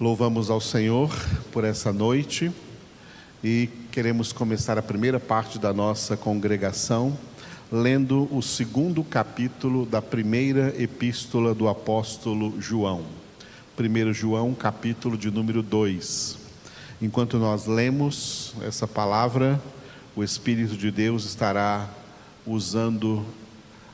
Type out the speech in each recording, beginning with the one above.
Louvamos ao Senhor por essa noite e queremos começar a primeira parte da nossa congregação lendo o segundo capítulo da primeira epístola do apóstolo João. 1 João, capítulo de número 2. Enquanto nós lemos essa palavra, o Espírito de Deus estará usando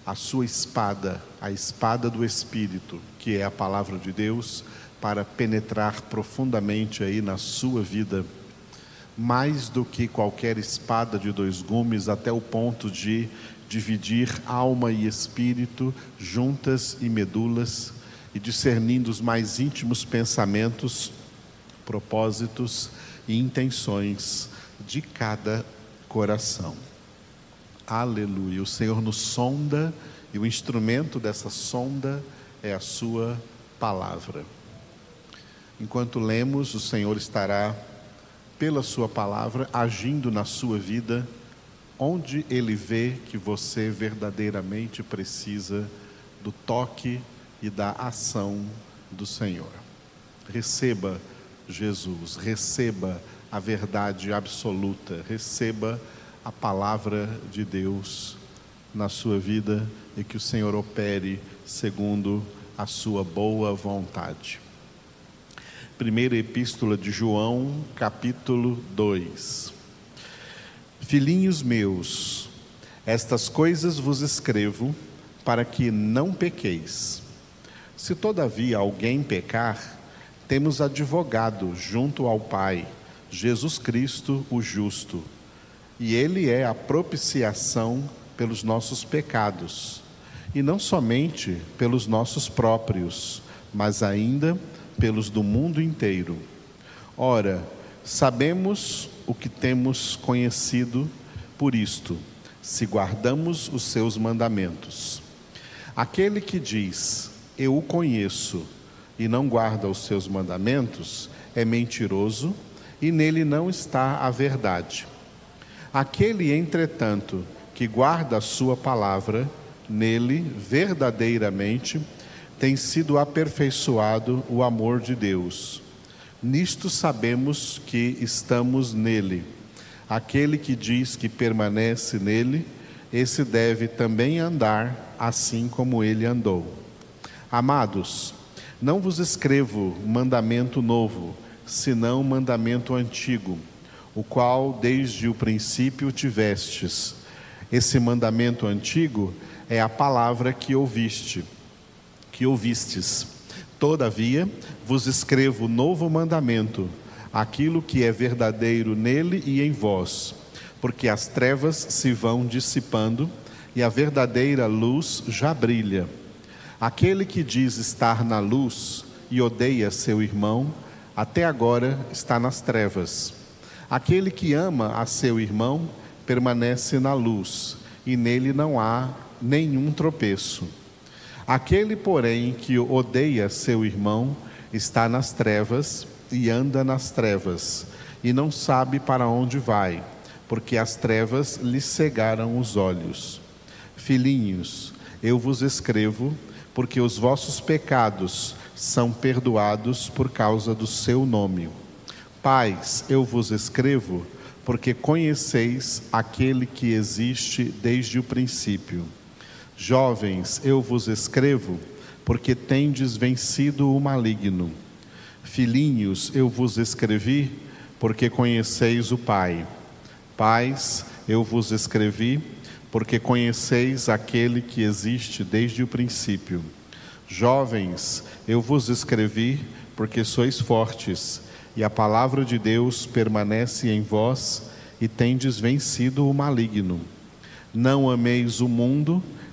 a sua espada, a espada do Espírito, que é a palavra de Deus, para penetrar profundamente aí na sua vida, mais do que qualquer espada de dois gumes, até o ponto de dividir alma e espírito, juntas e medulas, e discernindo os mais íntimos pensamentos, propósitos e intenções de cada coração. Aleluia. O Senhor nos sonda e o instrumento dessa sonda é a Sua palavra. Enquanto lemos, o Senhor estará, pela Sua palavra, agindo na sua vida, onde Ele vê que você verdadeiramente precisa do toque e da ação do Senhor. Receba Jesus, receba a verdade absoluta, receba a palavra de Deus na sua vida e que o Senhor opere segundo a sua boa vontade. Primeira Epístola de João, capítulo 2. Filhinhos meus, estas coisas vos escrevo para que não pequeis. Se todavia alguém pecar, temos advogado junto ao Pai, Jesus Cristo, o justo e Ele é a propiciação pelos nossos pecados, e não somente pelos nossos próprios, mas ainda pelos do mundo inteiro. Ora, sabemos o que temos conhecido por isto, se guardamos os seus mandamentos. Aquele que diz, Eu o conheço, e não guarda os seus mandamentos, é mentiroso, e nele não está a verdade. Aquele, entretanto, que guarda a sua palavra, nele verdadeiramente tem sido aperfeiçoado o amor de Deus. Nisto sabemos que estamos nele. Aquele que diz que permanece nele, esse deve também andar assim como ele andou. Amados, não vos escrevo mandamento novo, senão mandamento antigo o qual desde o princípio tivestes. Esse mandamento antigo é a palavra que ouviste, que ouvistes. Todavia, vos escrevo novo mandamento, aquilo que é verdadeiro nele e em vós, porque as trevas se vão dissipando e a verdadeira luz já brilha. Aquele que diz estar na luz e odeia seu irmão, até agora está nas trevas. Aquele que ama a seu irmão permanece na luz, e nele não há nenhum tropeço. Aquele, porém, que odeia seu irmão está nas trevas e anda nas trevas, e não sabe para onde vai, porque as trevas lhe cegaram os olhos. Filhinhos, eu vos escrevo, porque os vossos pecados são perdoados por causa do seu nome. Pais, eu vos escrevo, porque conheceis aquele que existe desde o princípio. Jovens, eu vos escrevo, porque tendes vencido o maligno. Filhinhos, eu vos escrevi, porque conheceis o Pai. Pais, eu vos escrevi, porque conheceis aquele que existe desde o princípio. Jovens, eu vos escrevi, porque sois fortes e a palavra de Deus permanece em vós e tendes vencido o maligno. Não ameis o mundo,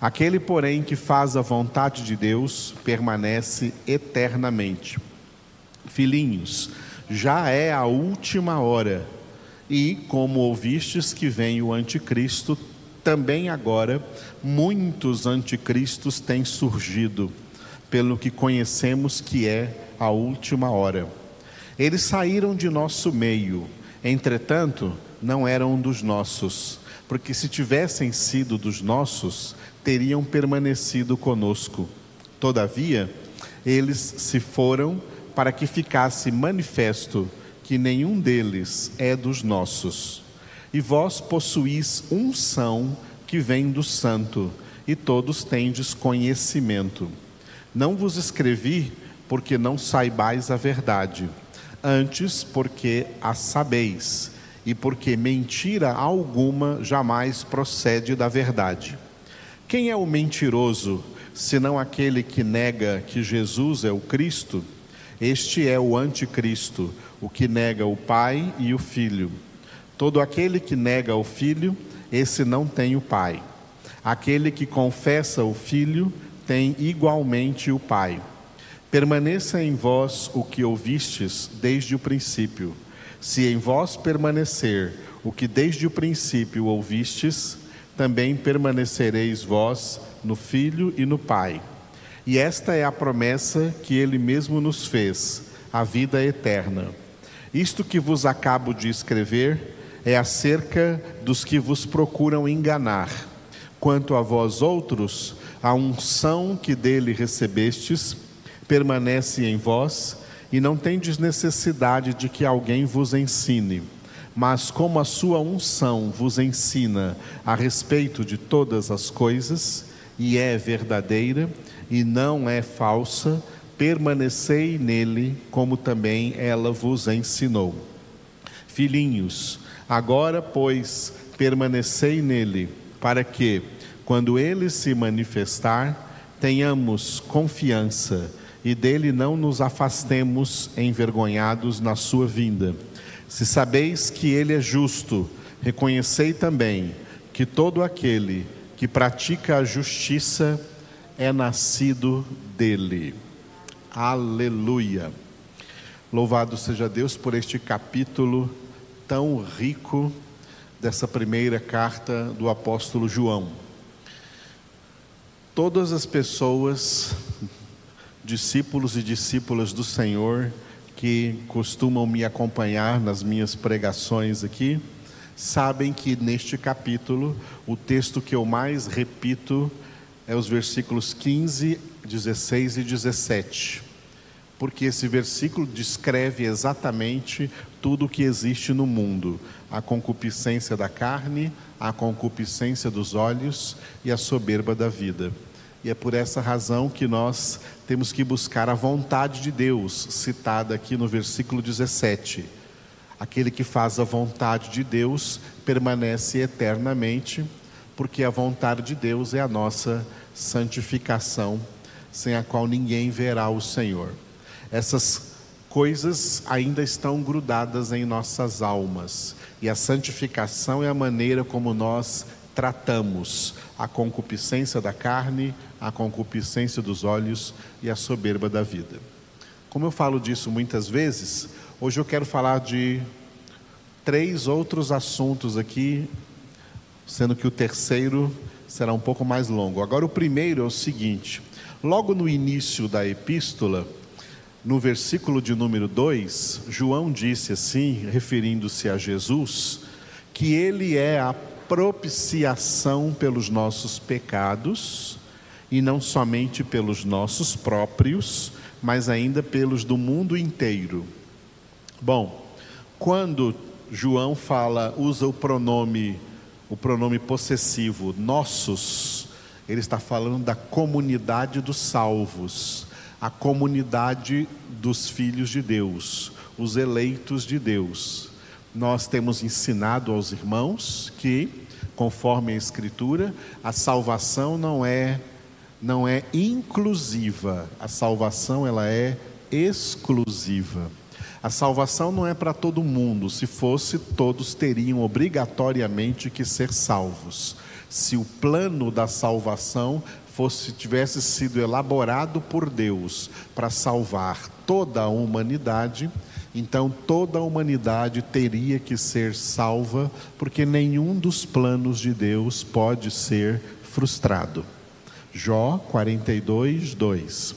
Aquele, porém, que faz a vontade de Deus permanece eternamente. Filhinhos, já é a última hora. E como ouvistes que vem o anticristo, também agora muitos anticristos têm surgido, pelo que conhecemos que é a última hora. Eles saíram de nosso meio, entretanto, não eram dos nossos, porque se tivessem sido dos nossos, teriam permanecido conosco. Todavia, eles se foram para que ficasse manifesto que nenhum deles é dos nossos. E vós possuís unção que vem do Santo, e todos tendes conhecimento. Não vos escrevi porque não saibais a verdade, antes porque a sabeis, e porque mentira alguma jamais procede da verdade. Quem é o mentiroso, senão aquele que nega que Jesus é o Cristo? Este é o anticristo, o que nega o Pai e o Filho. Todo aquele que nega o Filho, esse não tem o Pai. Aquele que confessa o Filho, tem igualmente o Pai. Permaneça em vós o que ouvistes desde o princípio. Se em vós permanecer o que desde o princípio ouvistes, também permanecereis vós no Filho e no Pai. E esta é a promessa que ele mesmo nos fez, a vida eterna. Isto que vos acabo de escrever é acerca dos que vos procuram enganar. Quanto a vós outros, a unção que dele recebestes permanece em vós e não tendes necessidade de que alguém vos ensine. Mas como a sua unção vos ensina a respeito de todas as coisas, e é verdadeira e não é falsa, permanecei nele, como também ela vos ensinou. Filhinhos, agora, pois, permanecei nele, para que, quando ele se manifestar, tenhamos confiança e dele não nos afastemos envergonhados na sua vinda. Se sabeis que ele é justo, reconhecei também que todo aquele que pratica a justiça é nascido dele. Aleluia. Louvado seja Deus por este capítulo tão rico dessa primeira carta do apóstolo João. Todas as pessoas, discípulos e discípulas do Senhor, que costumam me acompanhar nas minhas pregações aqui, sabem que neste capítulo, o texto que eu mais repito é os versículos 15, 16 e 17 porque esse versículo descreve exatamente tudo o que existe no mundo: a concupiscência da carne, a concupiscência dos olhos e a soberba da vida. E é por essa razão que nós temos que buscar a vontade de Deus, citada aqui no versículo 17. Aquele que faz a vontade de Deus permanece eternamente, porque a vontade de Deus é a nossa santificação, sem a qual ninguém verá o Senhor. Essas coisas ainda estão grudadas em nossas almas, e a santificação é a maneira como nós tratamos a concupiscência da carne, a concupiscência dos olhos e a soberba da vida. Como eu falo disso muitas vezes, hoje eu quero falar de três outros assuntos aqui, sendo que o terceiro será um pouco mais longo. Agora, o primeiro é o seguinte: logo no início da epístola, no versículo de número 2, João disse assim, referindo-se a Jesus, que ele é a propiciação pelos nossos pecados, e não somente pelos nossos próprios, mas ainda pelos do mundo inteiro. Bom, quando João fala, usa o pronome, o pronome possessivo nossos, ele está falando da comunidade dos salvos a comunidade dos filhos de Deus, os eleitos de Deus. Nós temos ensinado aos irmãos que, conforme a Escritura, a salvação não é não é inclusiva, a salvação ela é exclusiva. A salvação não é para todo mundo, se fosse, todos teriam obrigatoriamente que ser salvos. Se o plano da salvação fosse tivesse sido elaborado por Deus para salvar toda a humanidade, então toda a humanidade teria que ser salva, porque nenhum dos planos de Deus pode ser frustrado. Jó 42, 2.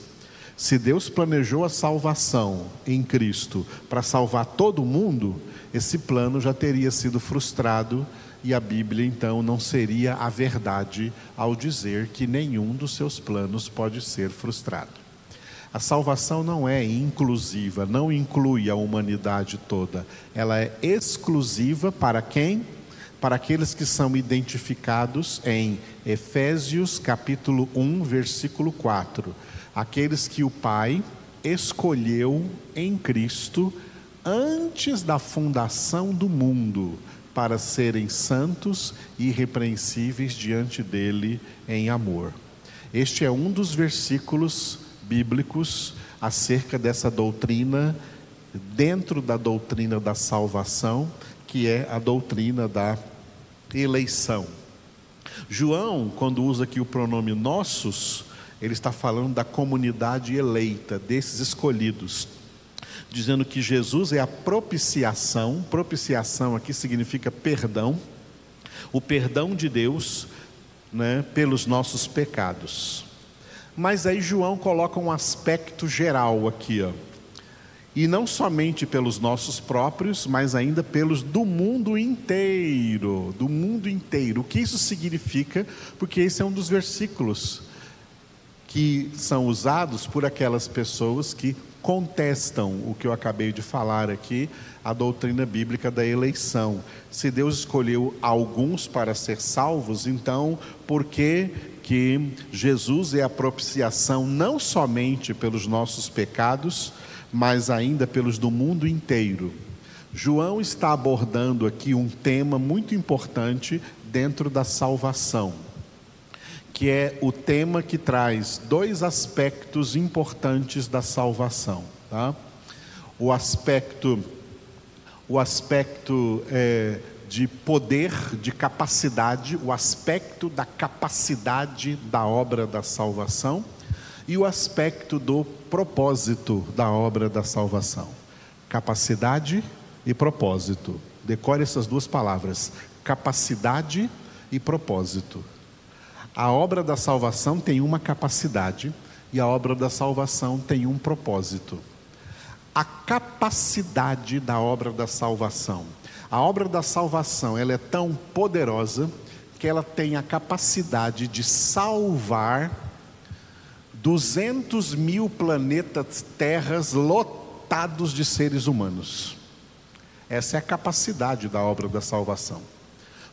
Se Deus planejou a salvação em Cristo para salvar todo mundo, esse plano já teria sido frustrado e a Bíblia então não seria a verdade ao dizer que nenhum dos seus planos pode ser frustrado. A salvação não é inclusiva, não inclui a humanidade toda. Ela é exclusiva para quem? Para aqueles que são identificados em Efésios capítulo 1, versículo 4. Aqueles que o Pai escolheu em Cristo antes da fundação do mundo para serem santos e irrepreensíveis diante dele em amor. Este é um dos versículos bíblicos acerca dessa doutrina, dentro da doutrina da salvação, que é a doutrina da eleição. João, quando usa aqui o pronome nossos, ele está falando da comunidade eleita, desses escolhidos, dizendo que Jesus é a propiciação, propiciação aqui significa perdão, o perdão de Deus né, pelos nossos pecados. Mas aí João coloca um aspecto geral aqui, ó. E não somente pelos nossos próprios, mas ainda pelos do mundo inteiro, do mundo inteiro. O que isso significa? Porque esse é um dos versículos que são usados por aquelas pessoas que contestam o que eu acabei de falar aqui, a doutrina bíblica da eleição. Se Deus escolheu alguns para ser salvos, então por que que Jesus é a propiciação não somente pelos nossos pecados, mas ainda pelos do mundo inteiro. João está abordando aqui um tema muito importante dentro da salvação, que é o tema que traz dois aspectos importantes da salvação. Tá? O aspecto, o aspecto é, de poder, de capacidade, o aspecto da capacidade da obra da salvação e o aspecto do propósito da obra da salvação. Capacidade e propósito. Decore essas duas palavras: capacidade e propósito. A obra da salvação tem uma capacidade e a obra da salvação tem um propósito. A capacidade da obra da salvação a obra da salvação ela é tão poderosa que ela tem a capacidade de salvar 200 mil planetas terras lotados de seres humanos. Essa é a capacidade da obra da salvação.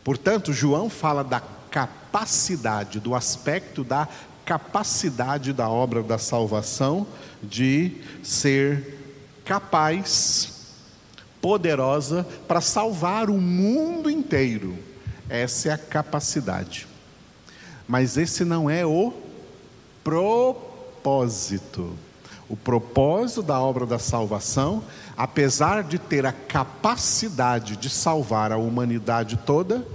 Portanto, João fala da capacidade, do aspecto da capacidade da obra da salvação de ser capaz poderosa para salvar o mundo inteiro. Essa é a capacidade. Mas esse não é o propósito. O propósito da obra da salvação, apesar de ter a capacidade de salvar a humanidade toda,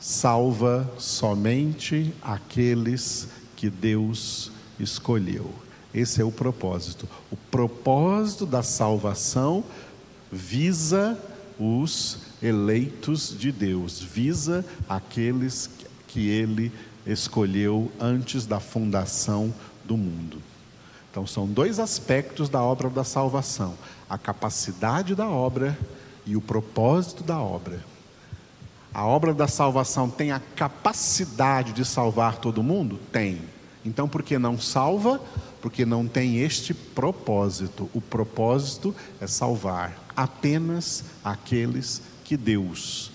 salva somente aqueles que Deus escolheu. Esse é o propósito. O propósito da salvação visa os eleitos de Deus, visa aqueles que ele escolheu antes da fundação do mundo. Então, são dois aspectos da obra da salvação: a capacidade da obra e o propósito da obra. A obra da salvação tem a capacidade de salvar todo mundo? Tem. Então, por que não salva? Porque não tem este propósito. O propósito é salvar apenas aqueles que Deus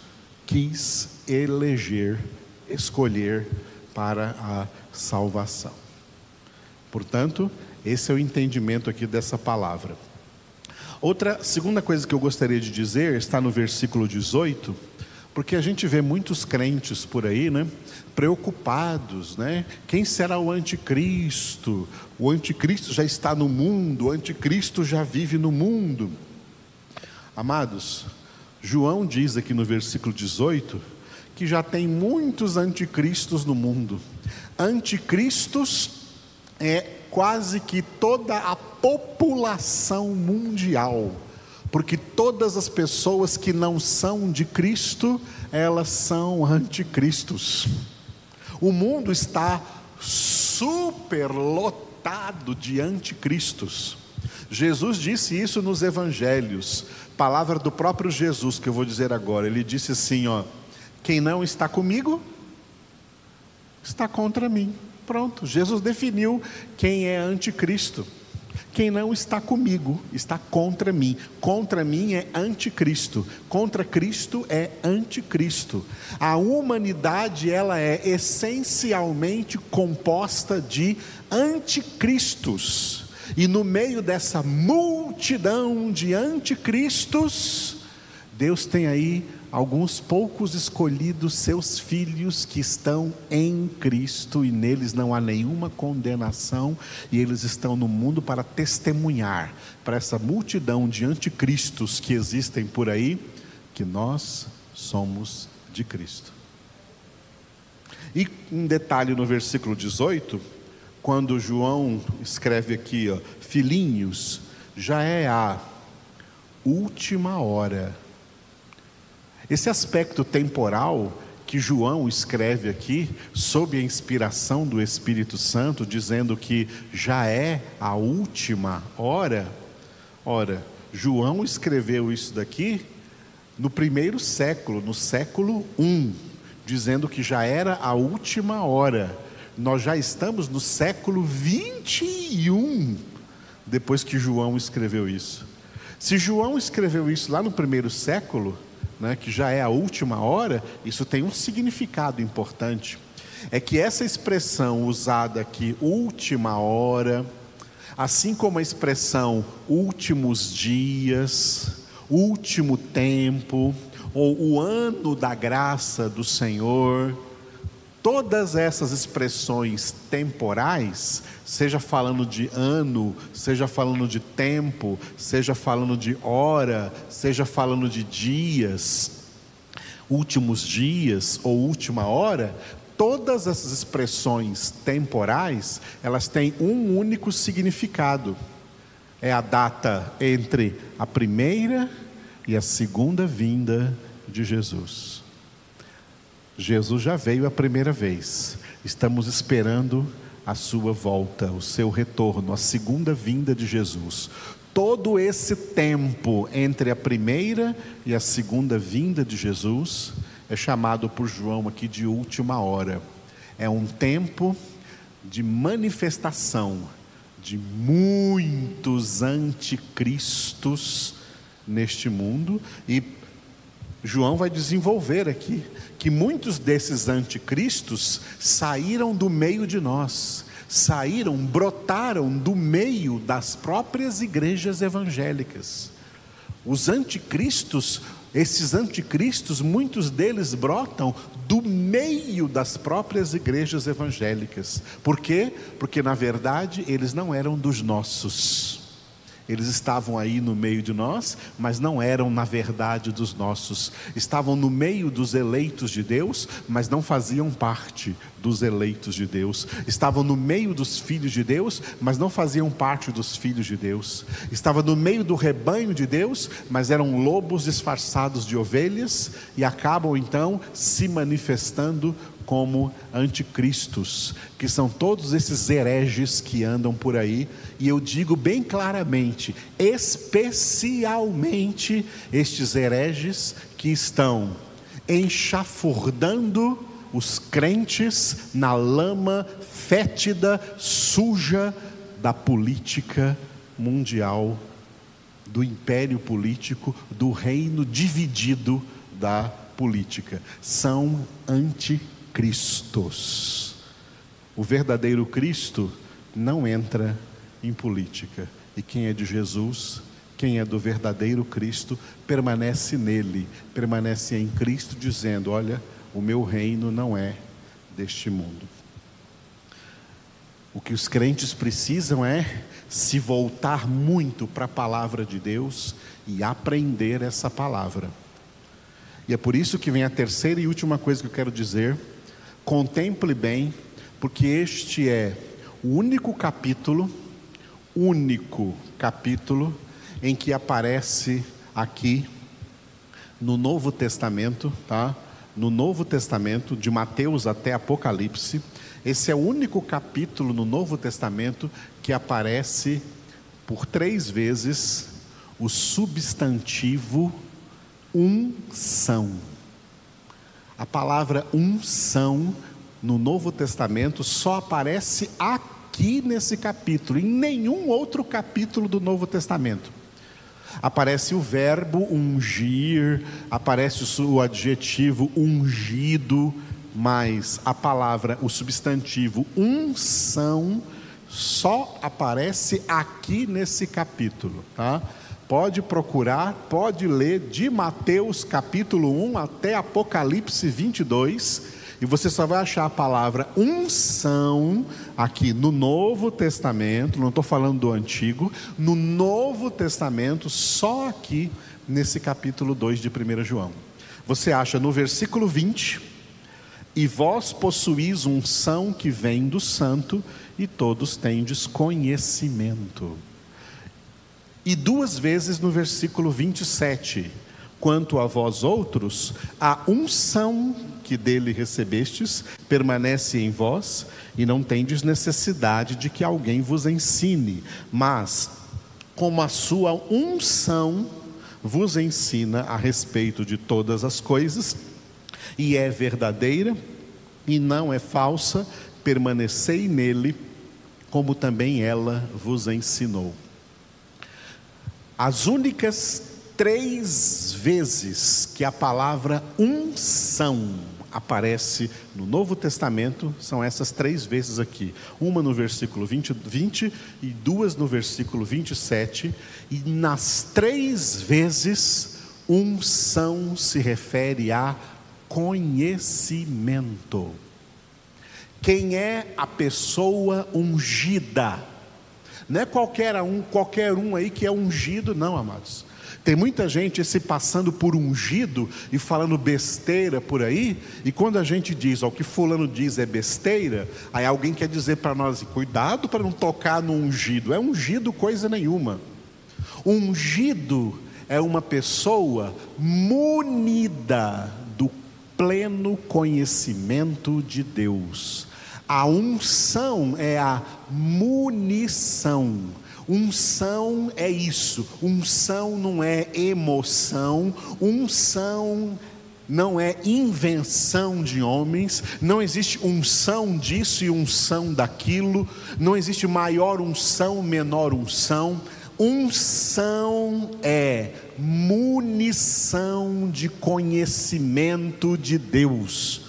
quis eleger, escolher para a salvação. Portanto, esse é o entendimento aqui dessa palavra. Outra segunda coisa que eu gostaria de dizer está no versículo 18, porque a gente vê muitos crentes por aí, né, preocupados, né? Quem será o anticristo? O anticristo já está no mundo, o anticristo já vive no mundo. Amados, João diz aqui no versículo 18 que já tem muitos anticristos no mundo. Anticristos é quase que toda a população mundial. porque todas as pessoas que não são de Cristo, elas são anticristos. O mundo está superlotado de anticristos. Jesus disse isso nos evangelhos, palavra do próprio Jesus que eu vou dizer agora. Ele disse assim, ó: Quem não está comigo está contra mim. Pronto, Jesus definiu quem é anticristo. Quem não está comigo está contra mim. Contra mim é anticristo. Contra Cristo é anticristo. A humanidade ela é essencialmente composta de anticristos. E no meio dessa multidão de anticristos, Deus tem aí alguns poucos escolhidos, seus filhos que estão em Cristo e neles não há nenhuma condenação, e eles estão no mundo para testemunhar para essa multidão de anticristos que existem por aí, que nós somos de Cristo. E um detalhe no versículo 18, quando João escreve aqui, ó, filhinhos, já é a última hora esse aspecto temporal que João escreve aqui, sob a inspiração do Espírito Santo, dizendo que já é a última hora. Ora, João escreveu isso daqui no primeiro século, no século I, dizendo que já era a última hora. Nós já estamos no século 21, depois que João escreveu isso. Se João escreveu isso lá no primeiro século, né, que já é a última hora, isso tem um significado importante. É que essa expressão usada aqui, última hora, assim como a expressão últimos dias, último tempo, ou o ano da graça do Senhor, Todas essas expressões temporais, seja falando de ano, seja falando de tempo, seja falando de hora, seja falando de dias, últimos dias ou última hora, todas essas expressões temporais, elas têm um único significado. É a data entre a primeira e a segunda vinda de Jesus. Jesus já veio a primeira vez, estamos esperando a sua volta, o seu retorno, a segunda vinda de Jesus. Todo esse tempo entre a primeira e a segunda vinda de Jesus é chamado por João aqui de última hora. É um tempo de manifestação de muitos anticristos neste mundo e João vai desenvolver aqui que muitos desses anticristos saíram do meio de nós, saíram, brotaram do meio das próprias igrejas evangélicas. Os anticristos, esses anticristos, muitos deles brotam do meio das próprias igrejas evangélicas. Por quê? Porque na verdade eles não eram dos nossos. Eles estavam aí no meio de nós, mas não eram na verdade dos nossos. Estavam no meio dos eleitos de Deus, mas não faziam parte dos eleitos de Deus. Estavam no meio dos filhos de Deus, mas não faziam parte dos filhos de Deus. Estavam no meio do rebanho de Deus, mas eram lobos disfarçados de ovelhas e acabam então se manifestando como anticristos, que são todos esses hereges que andam por aí, e eu digo bem claramente, especialmente estes hereges que estão enxafurdando os crentes na lama fétida, suja da política mundial, do império político, do reino dividido da política. São anticristos Cristos. O verdadeiro Cristo não entra em política. E quem é de Jesus, quem é do verdadeiro Cristo, permanece nele, permanece em Cristo, dizendo: Olha, o meu reino não é deste mundo. O que os crentes precisam é se voltar muito para a palavra de Deus e aprender essa palavra. E é por isso que vem a terceira e última coisa que eu quero dizer Contemple bem, porque este é o único capítulo, único capítulo em que aparece aqui no Novo Testamento, tá? No Novo Testamento, de Mateus até Apocalipse, esse é o único capítulo no Novo Testamento que aparece por três vezes o substantivo unção. A palavra unção no Novo Testamento só aparece aqui nesse capítulo, em nenhum outro capítulo do Novo Testamento. Aparece o verbo ungir, aparece o adjetivo ungido, mas a palavra, o substantivo unção, só aparece aqui nesse capítulo, tá? Pode procurar, pode ler de Mateus capítulo 1 até Apocalipse 22 e você só vai achar a palavra unção aqui no Novo Testamento, não estou falando do Antigo, no Novo Testamento, só aqui nesse capítulo 2 de 1 João. Você acha no versículo 20, e vós possuís unção que vem do Santo, e todos tendes conhecimento. E duas vezes no versículo 27, quanto a vós outros, a unção que dele recebestes permanece em vós e não tendes necessidade de que alguém vos ensine, mas como a sua unção vos ensina a respeito de todas as coisas e é verdadeira e não é falsa, permanecei nele, como também ela vos ensinou. As únicas três vezes que a palavra unção aparece no Novo Testamento são essas três vezes aqui. Uma no versículo 20, 20 e duas no versículo 27. E nas três vezes, unção se refere a conhecimento. Quem é a pessoa ungida? Não é qualquer um, qualquer um aí que é ungido, não, amados. Tem muita gente se passando por ungido e falando besteira por aí, e quando a gente diz, ó, o que fulano diz é besteira, aí alguém quer dizer para nós, cuidado para não tocar no ungido. É ungido coisa nenhuma. Ungido é uma pessoa munida do pleno conhecimento de Deus. A unção é a munição Unção é isso. Unção não é emoção. Unção não é invenção de homens, não existe unção disso e unção daquilo, não existe maior unção, menor unção. Unção é munição de conhecimento de Deus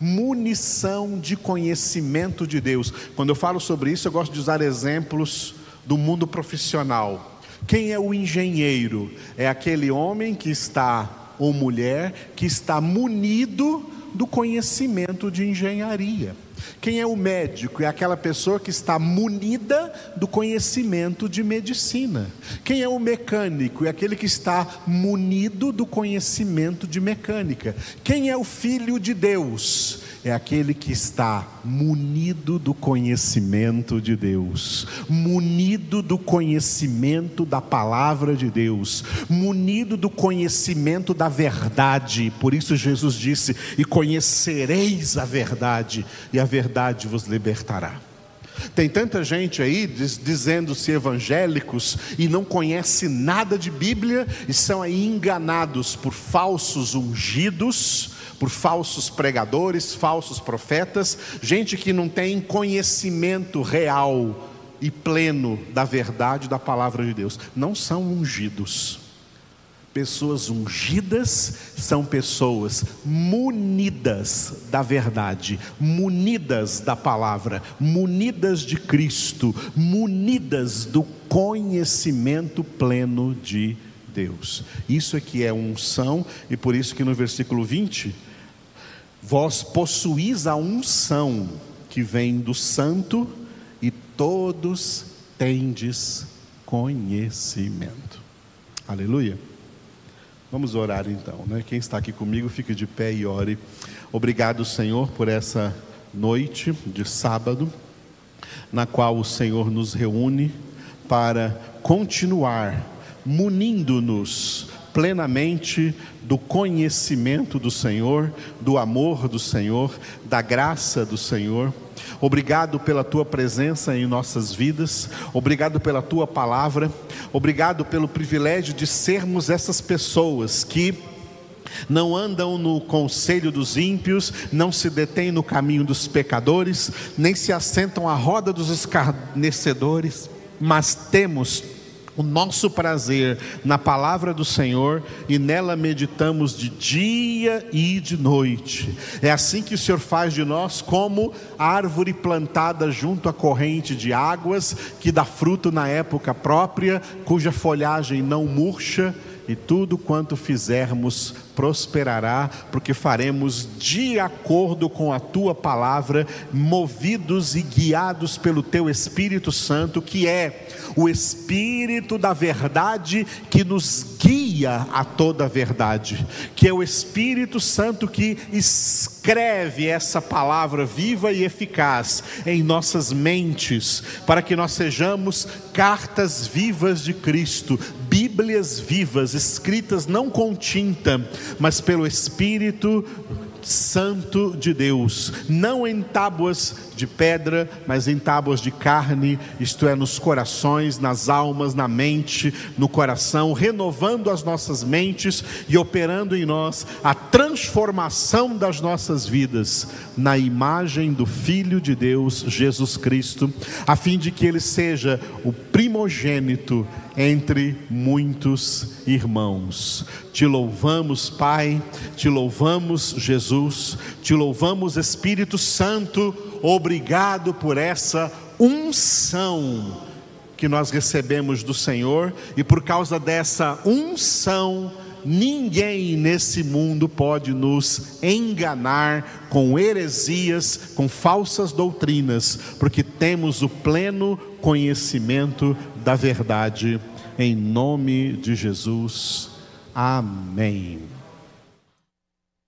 munição de conhecimento de Deus. Quando eu falo sobre isso, eu gosto de usar exemplos do mundo profissional. Quem é o engenheiro? É aquele homem que está, ou mulher, que está munido do conhecimento de engenharia. Quem é o médico? É aquela pessoa que está munida do conhecimento de medicina. Quem é o mecânico? É aquele que está munido do conhecimento de mecânica. Quem é o filho de Deus? É aquele que está munido do conhecimento de Deus, munido do conhecimento da palavra de Deus, munido do conhecimento da verdade. Por isso Jesus disse: "E conhecereis a verdade, e a verdade vos libertará". Tem tanta gente aí dizendo-se evangélicos e não conhece nada de Bíblia e são aí enganados por falsos ungidos, por falsos pregadores, falsos profetas, gente que não tem conhecimento real e pleno da verdade da palavra de Deus. Não são ungidos. Pessoas ungidas são pessoas munidas da verdade, munidas da palavra, munidas de Cristo, munidas do conhecimento pleno de Deus. Isso é que é unção, e por isso que no versículo 20, vós possuís a unção que vem do santo, e todos tendes conhecimento. Aleluia. Vamos orar então, né? Quem está aqui comigo, fique de pé e ore. Obrigado, Senhor, por essa noite de sábado, na qual o Senhor nos reúne para continuar munindo-nos plenamente do conhecimento do Senhor, do amor do Senhor, da graça do Senhor. Obrigado pela tua presença em nossas vidas, obrigado pela tua palavra, obrigado pelo privilégio de sermos essas pessoas que não andam no conselho dos ímpios, não se detêm no caminho dos pecadores, nem se assentam à roda dos escarnecedores, mas temos o nosso prazer na palavra do Senhor e nela meditamos de dia e de noite. É assim que o Senhor faz de nós como árvore plantada junto à corrente de águas, que dá fruto na época própria, cuja folhagem não murcha e tudo quanto fizermos prosperará, porque faremos de acordo com a tua palavra, movidos e guiados pelo teu Espírito Santo, que é o Espírito da verdade que nos guia a toda a verdade, que é o Espírito Santo que escreve essa palavra viva e eficaz em nossas mentes, para que nós sejamos cartas vivas de Cristo, Bíblias vivas, escritas não com tinta, mas pelo Espírito Santo de Deus, não em tábuas de pedra, mas em tábuas de carne, isto é, nos corações, nas almas, na mente, no coração, renovando as nossas mentes e operando em nós a transformação das nossas vidas na imagem do Filho de Deus, Jesus Cristo, a fim de que Ele seja o primogênito entre muitos irmãos. Te louvamos, Pai, te louvamos, Jesus, te louvamos, Espírito Santo obrigado por essa unção que nós recebemos do Senhor, e por causa dessa unção, ninguém nesse mundo pode nos enganar com heresias, com falsas doutrinas, porque temos o pleno conhecimento da verdade, em nome de Jesus. Amém.